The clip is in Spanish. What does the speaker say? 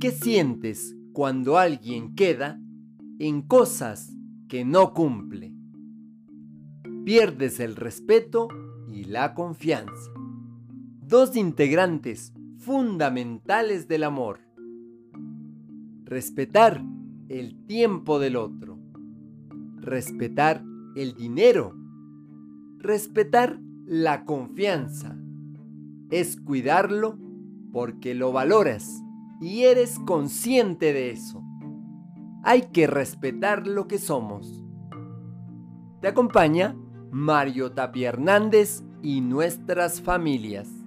¿Qué sientes cuando alguien queda en cosas que no cumple? Pierdes el respeto y la confianza. Dos integrantes fundamentales del amor. Respetar el tiempo del otro. Respetar el dinero. Respetar la confianza. Es cuidarlo porque lo valoras y eres consciente de eso. Hay que respetar lo que somos. Te acompaña Mario Tapia Hernández y nuestras familias.